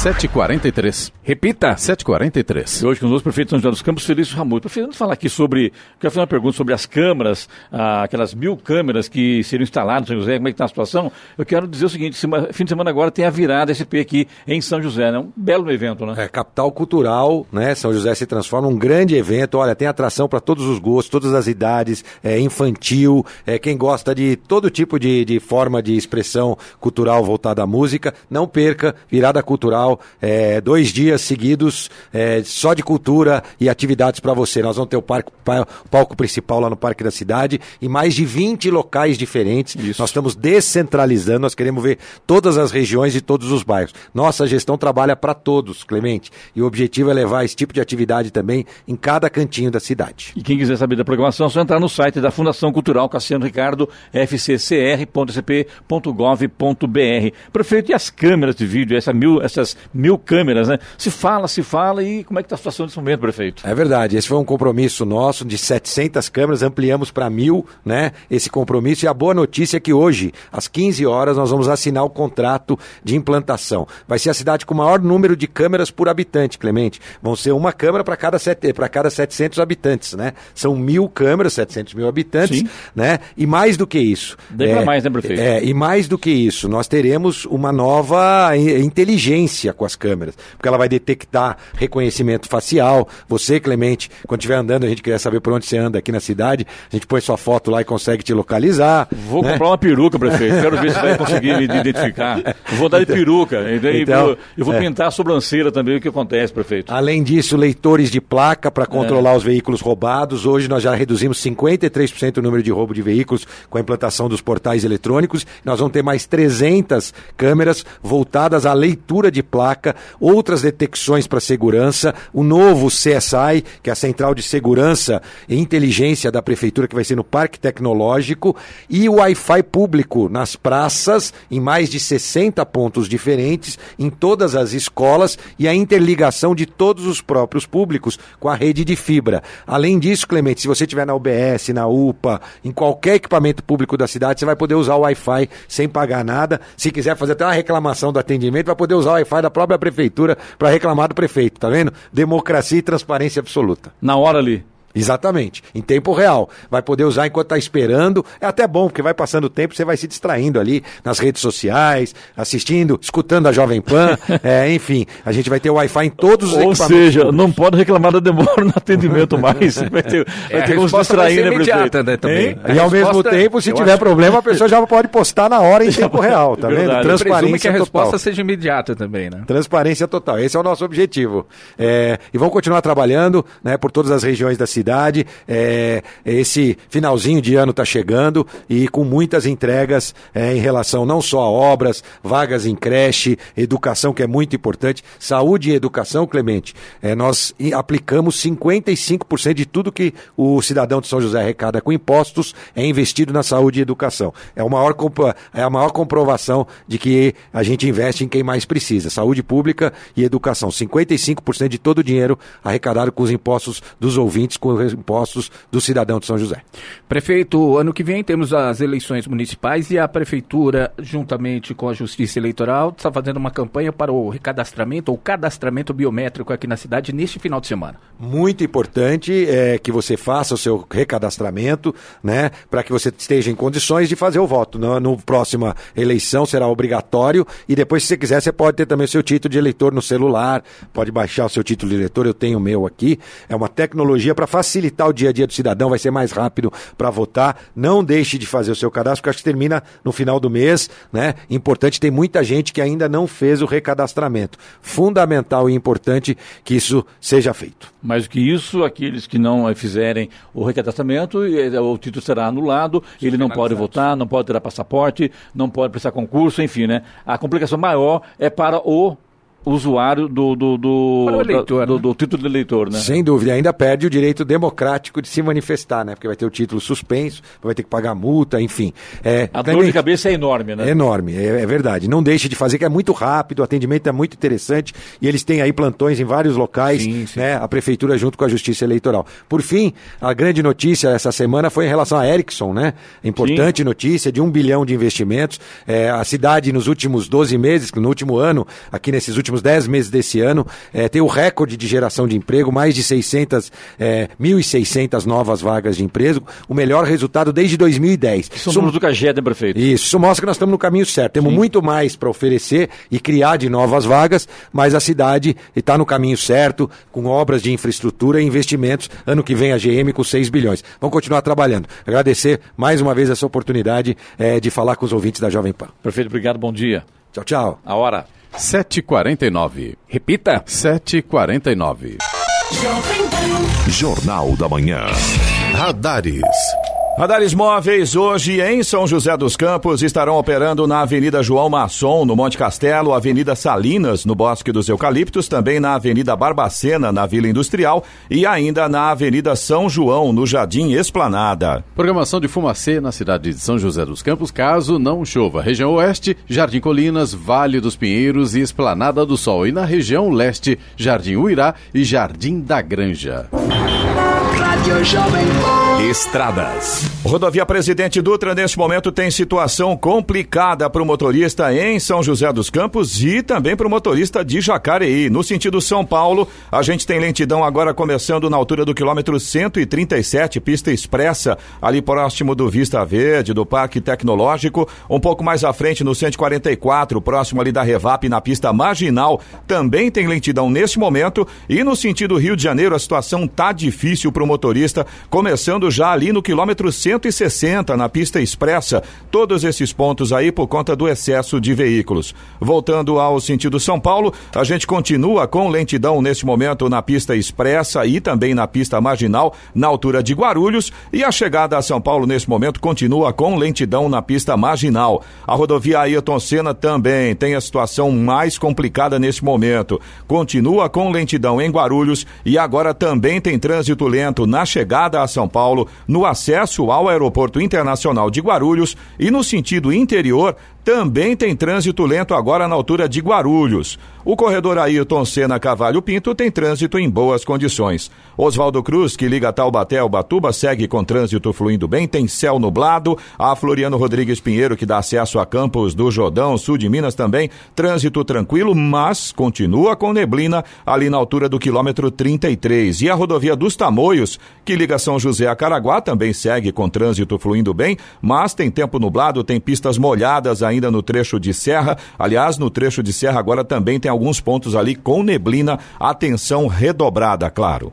S1: 7h43.
S2: Repita.
S1: 7h43.
S4: E hoje conosco o prefeito São José dos Campos, Felício Ramuto. Prefeito, vamos falar aqui sobre. Quero fazer uma pergunta sobre as câmeras, ah, aquelas mil câmeras que seriam instaladas em São José, como é que está a situação? Eu quero dizer o seguinte: sema- fim de semana agora tem a virada SP aqui em São José, né? Um belo evento, né?
S5: É, capital cultural, né? São José se transforma num grande evento. Olha, tem atração para todos os gostos, todas as idades, é infantil, é quem gosta de todo tipo de, de forma de expressão cultural voltada à música. Não perca, virada cultural, é, dois dias seguidos é, só de cultura e atividades para você. Nós vamos ter o, parque, pa- o palco principal lá no Parque da Cidade e mais de 20 locais diferentes. Nós estamos descentralizando, nós queremos ver todas as regiões e todos os bairros. Nossa gestão trabalha para todos, Clemente, e o objetivo é levar esse tipo de atividade também em cada cantinho da cidade.
S4: E quem quiser saber da programação, é só entrar no site da Fundação Cultural Cassiano Ricardo, fccr.sp.gov.br. Prefeito, e as câmeras de vídeo, essa mil, essas mil câmeras, né? Se fala, se fala, e como é que está a situação nesse momento, prefeito?
S5: É verdade, esse foi um compromisso nosso de 700 câmeras, ampliamos para mil, né? Esse compromisso. E a boa notícia é que hoje, às 15 horas, nós vamos assinar o contrato de implantação. Vai ser a cidade com o maior número de câmeras por habitante, Clemente. Vão ser uma câmera para cada, sete- cada 700 habitantes, né? São mil câmeras, 700 mil habitantes,
S4: Sim.
S5: né? E mais do que isso.
S4: Daí pra mais, né, prefeito?
S5: É, e mais do que isso, nós teremos uma nova i- com as câmeras, porque ela vai detectar reconhecimento facial. Você, Clemente, quando estiver andando, a gente quer saber por onde você anda aqui na cidade, a gente põe sua foto lá e consegue te localizar.
S4: Vou
S5: né?
S4: comprar uma peruca, prefeito. Quero ver se vai conseguir me identificar. Vou dar de peruca. E
S5: Então,
S4: vou- eu vou
S5: é.
S4: pintar a sobrancelha também, o que acontece, prefeito.
S5: Além disso, leitores de placa
S4: É.
S5: para controlar os veículos roubados. Hoje nós já reduzimos 53% o número de roubo de veículos com a implantação dos portais eletrônicos. Nós vamos ter mais 300 câmeras voltadas à leitura de placa, outras detecções para segurança, o novo CSI, que é a Central de Segurança e Inteligência da Prefeitura, que vai ser no Parque Tecnológico, e o Wi-Fi público nas praças, em mais de 60 pontos diferentes, em todas as escolas, e a interligação de todos os próprios públicos com a rede de fibra. Além disso, Clemente, se você estiver na UBS, na UPA, em qualquer equipamento público da cidade, você vai poder usar o Wi-Fi sem pagar nada. Se quiser fazer até uma reclamação do atendimento, vai poder usar o Wi-Fi da própria prefeitura para reclamar do prefeito, tá vendo? Democracia e transparência absoluta.
S4: Na hora ali.
S5: Exatamente, em tempo real. Vai poder usar enquanto está esperando. É até bom, porque vai passando o tempo, você vai se distraindo ali nas redes sociais, assistindo, escutando a Jovem Pan. é, enfim, a gente vai ter Wi-Fi em todos os
S4: Ou
S5: equipamentos.
S4: seja,
S5: públicos.
S4: não pode reclamar da demora no atendimento mais. Vai ter, vai
S2: É, a
S4: ter como se
S2: resposta vai
S4: distrair, né,
S2: imediata, né, também. A
S5: E ao mesmo
S2: resposta,
S5: tempo, se tiver
S2: acho-
S5: problema, a pessoa já pode postar na hora em tempo real, tá vendo?
S4: Verdade.
S2: Que
S5: Transparência
S2: a resposta
S5: total.
S2: seja imediata também, né?
S5: Transparência total. Esse é o nosso objetivo. É, e vamos continuar trabalhando né, por todas as regiões da cidade. É, esse finalzinho de ano está chegando e com muitas entregas é, em relação não só a obras, vagas em creche, educação, que é muito importante, saúde e educação, Clemente. É, nós aplicamos 55% de tudo que o cidadão de São José arrecada com impostos é investido na saúde e educação. É, o maior, é a maior comprovação de que a gente investe em quem mais precisa. Saúde pública e educação. 55% de todo o dinheiro arrecadado com os impostos dos ouvintes, com os impostos do cidadão de São José.
S2: Prefeito, ano que vem temos as eleições municipais e a prefeitura, juntamente com a Justiça Eleitoral, está fazendo uma campanha para o recadastramento ou cadastramento biométrico aqui na cidade neste final de semana.
S5: Muito importante é que você faça o seu recadastramento, né, para que você esteja em condições de fazer o voto. No, no próxima eleição será obrigatório e depois, se você quiser, você pode ter também o seu título de eleitor no celular, pode baixar o seu título de eleitor, eu tenho o meu aqui. É uma tecnologia para facilitar o dia a dia do cidadão, vai ser mais rápido para votar. Não deixe de fazer o seu cadastro, porque acho que termina no final do mês, né? Importante, tem muita gente que ainda não fez o recadastramento. Fundamental e importante que isso seja feito.
S4: Mais do que isso, aqueles que não eh, fizerem o recadastramento, eh, o título será anulado, ele não pode votar, não pode tirar passaporte, não pode prestar concurso, enfim, né? A complicação maior é para o usuário do, do, do,
S2: eleitor,
S4: da- do,
S2: né?
S4: do título de eleitor, né?
S5: Sem dúvida, ainda perde o direito democrático de se manifestar, né? Porque vai ter o título suspenso, vai ter que pagar multa, enfim. É,
S4: A
S5: também-
S4: dor de cabeça é enorme, né?
S5: É enorme, é, é verdade. Não deixe de fazer, que é muito rápido, o atendimento é muito interessante e eles têm aí plantões em vários locais,
S2: Sim, sim.
S5: né? A prefeitura junto com a Justiça Eleitoral. Por fim, a grande notícia essa semana foi em relação à Ericsson, né? Importante notícia de um bilhão de investimentos. É, a cidade, nos últimos 12 meses, no último ano, aqui nesses últimos 10 meses desse ano, é, tem o recorde de geração de emprego, mais de 600, é, 1.600 novas vagas de emprego, o melhor resultado desde 2010.
S4: São
S5: Som-
S4: números do Cagé, né, prefeito?
S5: isso, isso mostra que nós estamos no caminho certo. Temos muito mais para oferecer e criar de novas vagas, mas a cidade está no caminho certo, com obras de infraestrutura e investimentos. Ano que vem a GM com 6 bilhões. Vamos continuar trabalhando. Agradecer mais uma vez essa oportunidade eh, de falar com os ouvintes da Jovem Pan.
S4: Prefeito, obrigado, bom dia.
S5: Tchau, tchau.
S4: A hora.
S1: 7h49.
S2: Repita.
S1: 7h49.
S6: Jornal da Manhã.
S3: Radares. Radares móveis hoje em São José dos Campos estarão operando na Avenida João Masson, no Monte Castelo, Avenida Salinas, no Bosque dos Eucaliptos, também na Avenida Barbacena, na Vila Industrial e ainda na Avenida São João, no Jardim Esplanada.
S1: Programação de fumacê na cidade de São José dos Campos, caso não chova. Região Oeste, Jardim Colinas, Vale dos Pinheiros e Esplanada do Sol. E na região Leste, Jardim Uirá e Jardim da Granja.
S6: Estradas.
S3: Rodovia Presidente Dutra, neste momento, tem situação complicada para o motorista em São José dos Campos e também para o motorista de Jacareí. No sentido São Paulo, a gente tem lentidão agora começando na altura do quilômetro 137, pista expressa, ali próximo do Vista Verde, do Parque Tecnológico. Um pouco mais à frente, no 144, próximo ali da Revap, na pista marginal, também tem lentidão neste momento. E no sentido Rio de Janeiro, a situação tá difícil para o motorista, começando já ali no quilômetro 160, na pista expressa. Todos esses pontos aí por conta do excesso de veículos. Voltando ao sentido São Paulo, a gente continua com lentidão neste momento na pista expressa e também na pista marginal, na altura de Guarulhos. E a chegada a São Paulo neste momento continua com lentidão na pista marginal. A rodovia Ayrton Senna também tem a situação mais complicada neste momento. Continua com lentidão em Guarulhos e agora também tem trânsito lento na chegada a São Paulo, no acesso ao Aeroporto Internacional de Guarulhos e no sentido interior também tem trânsito lento agora na altura de Guarulhos. O corredor Ayrton Senna Cavalho Pinto tem trânsito em boas condições. Oswaldo Cruz, que liga Taubaté ao Batuba, segue com trânsito fluindo bem, tem céu nublado. A Floriano Rodrigues Pinheiro, que dá acesso a Campos do Jordão, sul de Minas também, trânsito tranquilo, mas continua com neblina ali na altura do quilômetro 33. E a rodovia dos Tamoios, que liga São José a Caraguá, também segue com trânsito fluindo bem, mas tem tempo nublado, tem pistas molhadas no trecho de serra. Aliás, no trecho de serra agora também tem alguns pontos ali com neblina. Atenção redobrada, claro.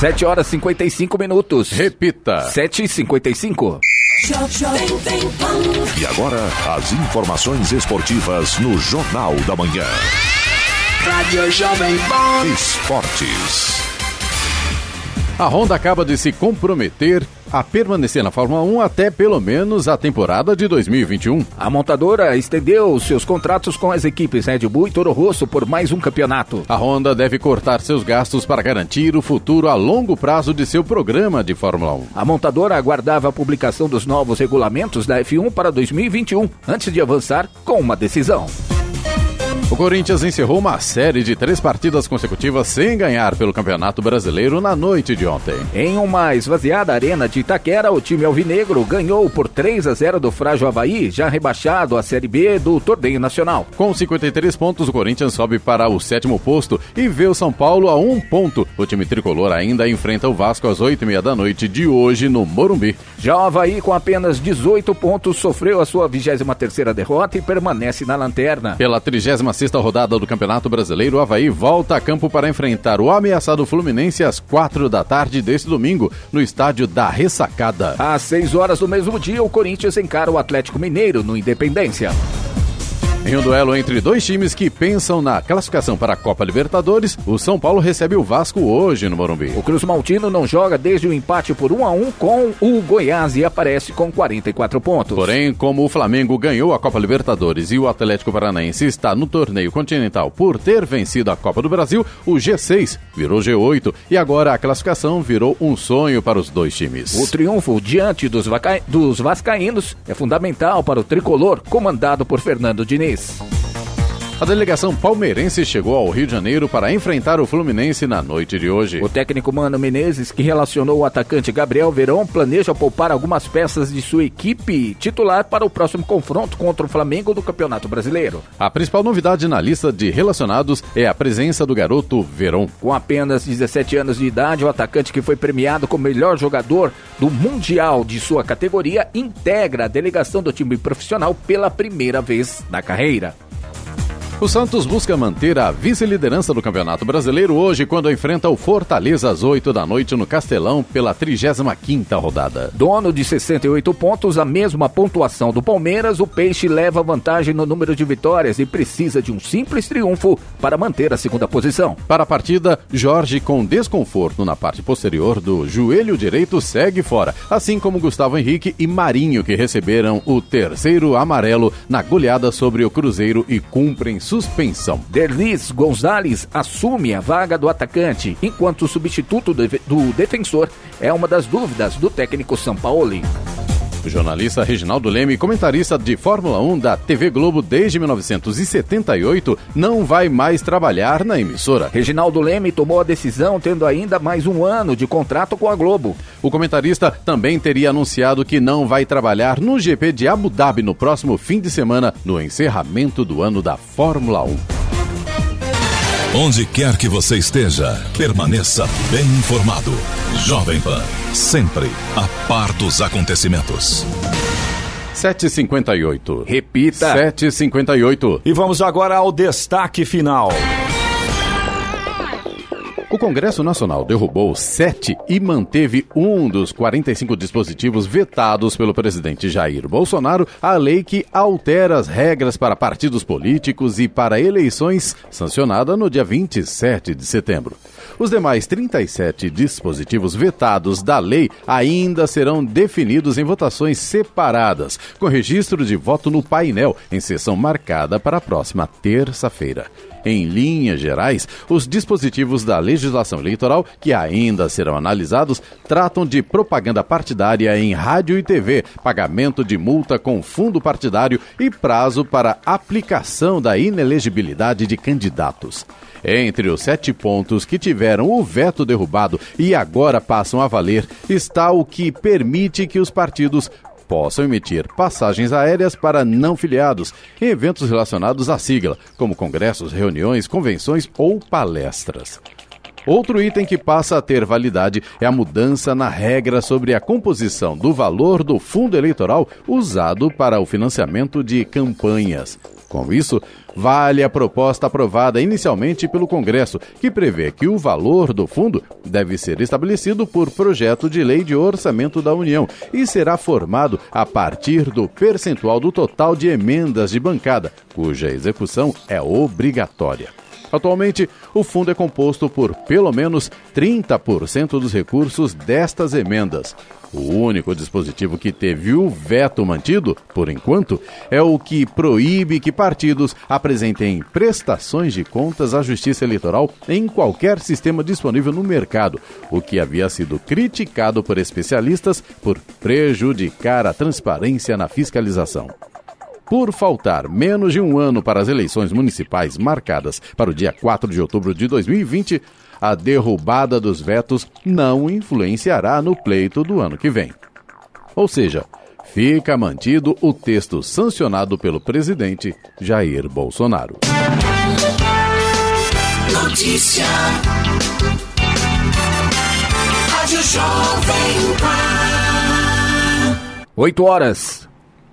S2: 7 horas e 55 minutos.
S1: Repita.
S2: 7 e 55.
S6: E agora, as informações esportivas no Jornal da Manhã.
S10: Rádio Jovem Pan.
S6: Esportes.
S1: A Honda acaba de se comprometer a permanecer na Fórmula 1 até pelo menos a temporada de 2021.
S2: A montadora estendeu seus contratos com as equipes Red Bull e Toro Rosso por mais um campeonato.
S1: A Honda deve cortar seus gastos para garantir o futuro a longo prazo de seu programa de Fórmula 1.
S2: A montadora aguardava a publicação dos novos regulamentos da F1 para 2021, antes de avançar com uma decisão.
S1: O Corinthians encerrou uma série de três partidas consecutivas sem ganhar pelo Campeonato Brasileiro na noite de ontem.
S2: Em uma esvaziada arena de Itaquera, o time alvinegro ganhou por 3 a 0 do Frágil Havaí, já rebaixado à Série B do Torneio Nacional.
S1: Com 53 pontos, o Corinthians sobe para o sétimo posto e vê o São Paulo a um ponto. O time tricolor ainda enfrenta o Vasco às 8 e meia da noite de hoje no Morumbi.
S2: Já o Havaí, com apenas 18 pontos, sofreu a sua 23ª derrota e permanece na lanterna.
S1: Pela 37 sexta rodada do Campeonato Brasileiro, o Havaí volta a campo para enfrentar o ameaçado Fluminense às quatro da tarde deste domingo, no estádio da Ressacada.
S2: Às seis horas do mesmo dia, o Corinthians encara o Atlético Mineiro no Independência.
S1: Em um duelo entre dois times que pensam na classificação para a Copa Libertadores, o São Paulo recebe o Vasco hoje no Morumbi.
S2: O Cruz Maltino não joga desde o empate por 1 a 1 com o Goiás e aparece com 44 pontos.
S1: Porém, como o Flamengo ganhou a Copa Libertadores e o Atlético Paranaense está no torneio continental por ter vencido a Copa do Brasil, o G6 virou G8 e agora a classificação virou um sonho para os dois times.
S2: O triunfo diante dos, vaca... dos vascaínos é fundamental para o tricolor, comandado por Fernando Diniz. Peace.
S1: A delegação palmeirense chegou ao Rio de Janeiro para enfrentar o Fluminense na noite de hoje.
S2: O técnico Mano Menezes, que relacionou o atacante Gabriel Verão, planeja poupar algumas peças de sua equipe titular para o próximo confronto contra o Flamengo do Campeonato Brasileiro.
S1: A principal novidade na lista de relacionados é a presença do garoto Verón.
S2: Com apenas 17 anos de idade, o atacante que foi premiado como melhor jogador do Mundial de sua categoria integra a delegação do time profissional pela primeira vez na carreira.
S1: O Santos busca manter a vice-liderança do Campeonato Brasileiro hoje, quando enfrenta o Fortaleza às 8 da noite no Castelão pela 35ª rodada.
S2: Dono de 68 pontos, a mesma pontuação do Palmeiras, o Peixe leva vantagem no número de vitórias e precisa de um simples triunfo para manter a segunda posição.
S1: Para a partida, Jorge, com desconforto na parte posterior do joelho direito, segue fora, assim como Gustavo Henrique e Marinho, que receberam o terceiro amarelo na goleada sobre o Cruzeiro e cumprem suspensão.
S2: Derlis Gonzalez assume a vaga do atacante, enquanto o substituto do defensor é uma das dúvidas do técnico São Paulo.
S1: O jornalista Reginaldo Leme, comentarista de Fórmula 1 da TV Globo desde 1978, não vai mais trabalhar na emissora.
S2: Reginaldo Leme tomou a decisão tendo ainda mais um ano de contrato com a Globo.
S1: O comentarista também teria anunciado que não vai trabalhar no GP de Abu Dhabi no próximo fim de semana, no encerramento do ano da Fórmula 1.
S6: Onde quer que você esteja, permaneça bem informado. Jovem Pan, sempre a par dos acontecimentos.
S1: 758.
S2: Repita.
S1: 758.
S3: E vamos agora ao destaque final.
S1: O Congresso Nacional derrubou sete e manteve um dos 45 dispositivos vetados pelo presidente Jair Bolsonaro, a lei que altera as regras para partidos políticos e para eleições, sancionada no dia 27 de setembro. Os demais 37 dispositivos vetados da lei ainda serão definidos em votações separadas, com registro de voto no painel, em sessão marcada para a próxima terça-feira. Em linhas gerais, os dispositivos da legislação eleitoral que ainda serão analisados tratam de propaganda partidária em rádio e TV, pagamento de multa com fundo partidário e prazo para aplicação da inelegibilidade de candidatos. Entre os sete pontos que tiveram o veto derrubado e agora passam a valer, está o que permite que os partidos possam emitir passagens aéreas para não filiados em eventos relacionados à sigla, como congressos, reuniões, convenções ou palestras. Outro item que passa a ter validade é a mudança na regra sobre a composição do valor do fundo eleitoral usado para o financiamento de campanhas. Com isso, vale a proposta aprovada inicialmente pelo Congresso, que prevê que o valor do fundo deve ser estabelecido por projeto de lei de orçamento da União e será formado a partir do percentual do total de emendas de bancada, cuja execução é obrigatória. Atualmente, o fundo é composto por pelo menos 30% dos recursos destas emendas. O único dispositivo que teve o veto mantido, por enquanto, é o que proíbe que partidos apresentem prestações de contas à Justiça Eleitoral em qualquer sistema disponível no mercado, o que havia sido criticado por especialistas por prejudicar a transparência na fiscalização. Por faltar menos de um ano para as eleições municipais marcadas para o dia 4 de outubro de 2020, a derrubada dos vetos não influenciará no pleito do ano que vem. Ou seja, fica mantido o texto sancionado pelo presidente Jair Bolsonaro.
S10: Notícia. Rádio Jovem Pan.
S2: 8 horas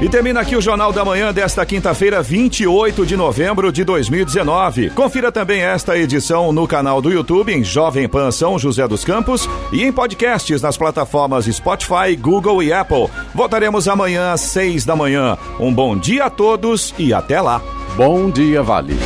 S3: E termina aqui o Jornal da Manhã desta quinta-feira, 28 de novembro de 2019. Confira também esta edição no canal do YouTube em Jovem Pan São José dos Campos e em podcasts nas plataformas Spotify, Google e Apple. Voltaremos amanhã às seis da manhã. Um bom dia a todos e até lá.
S1: Bom dia, Vale.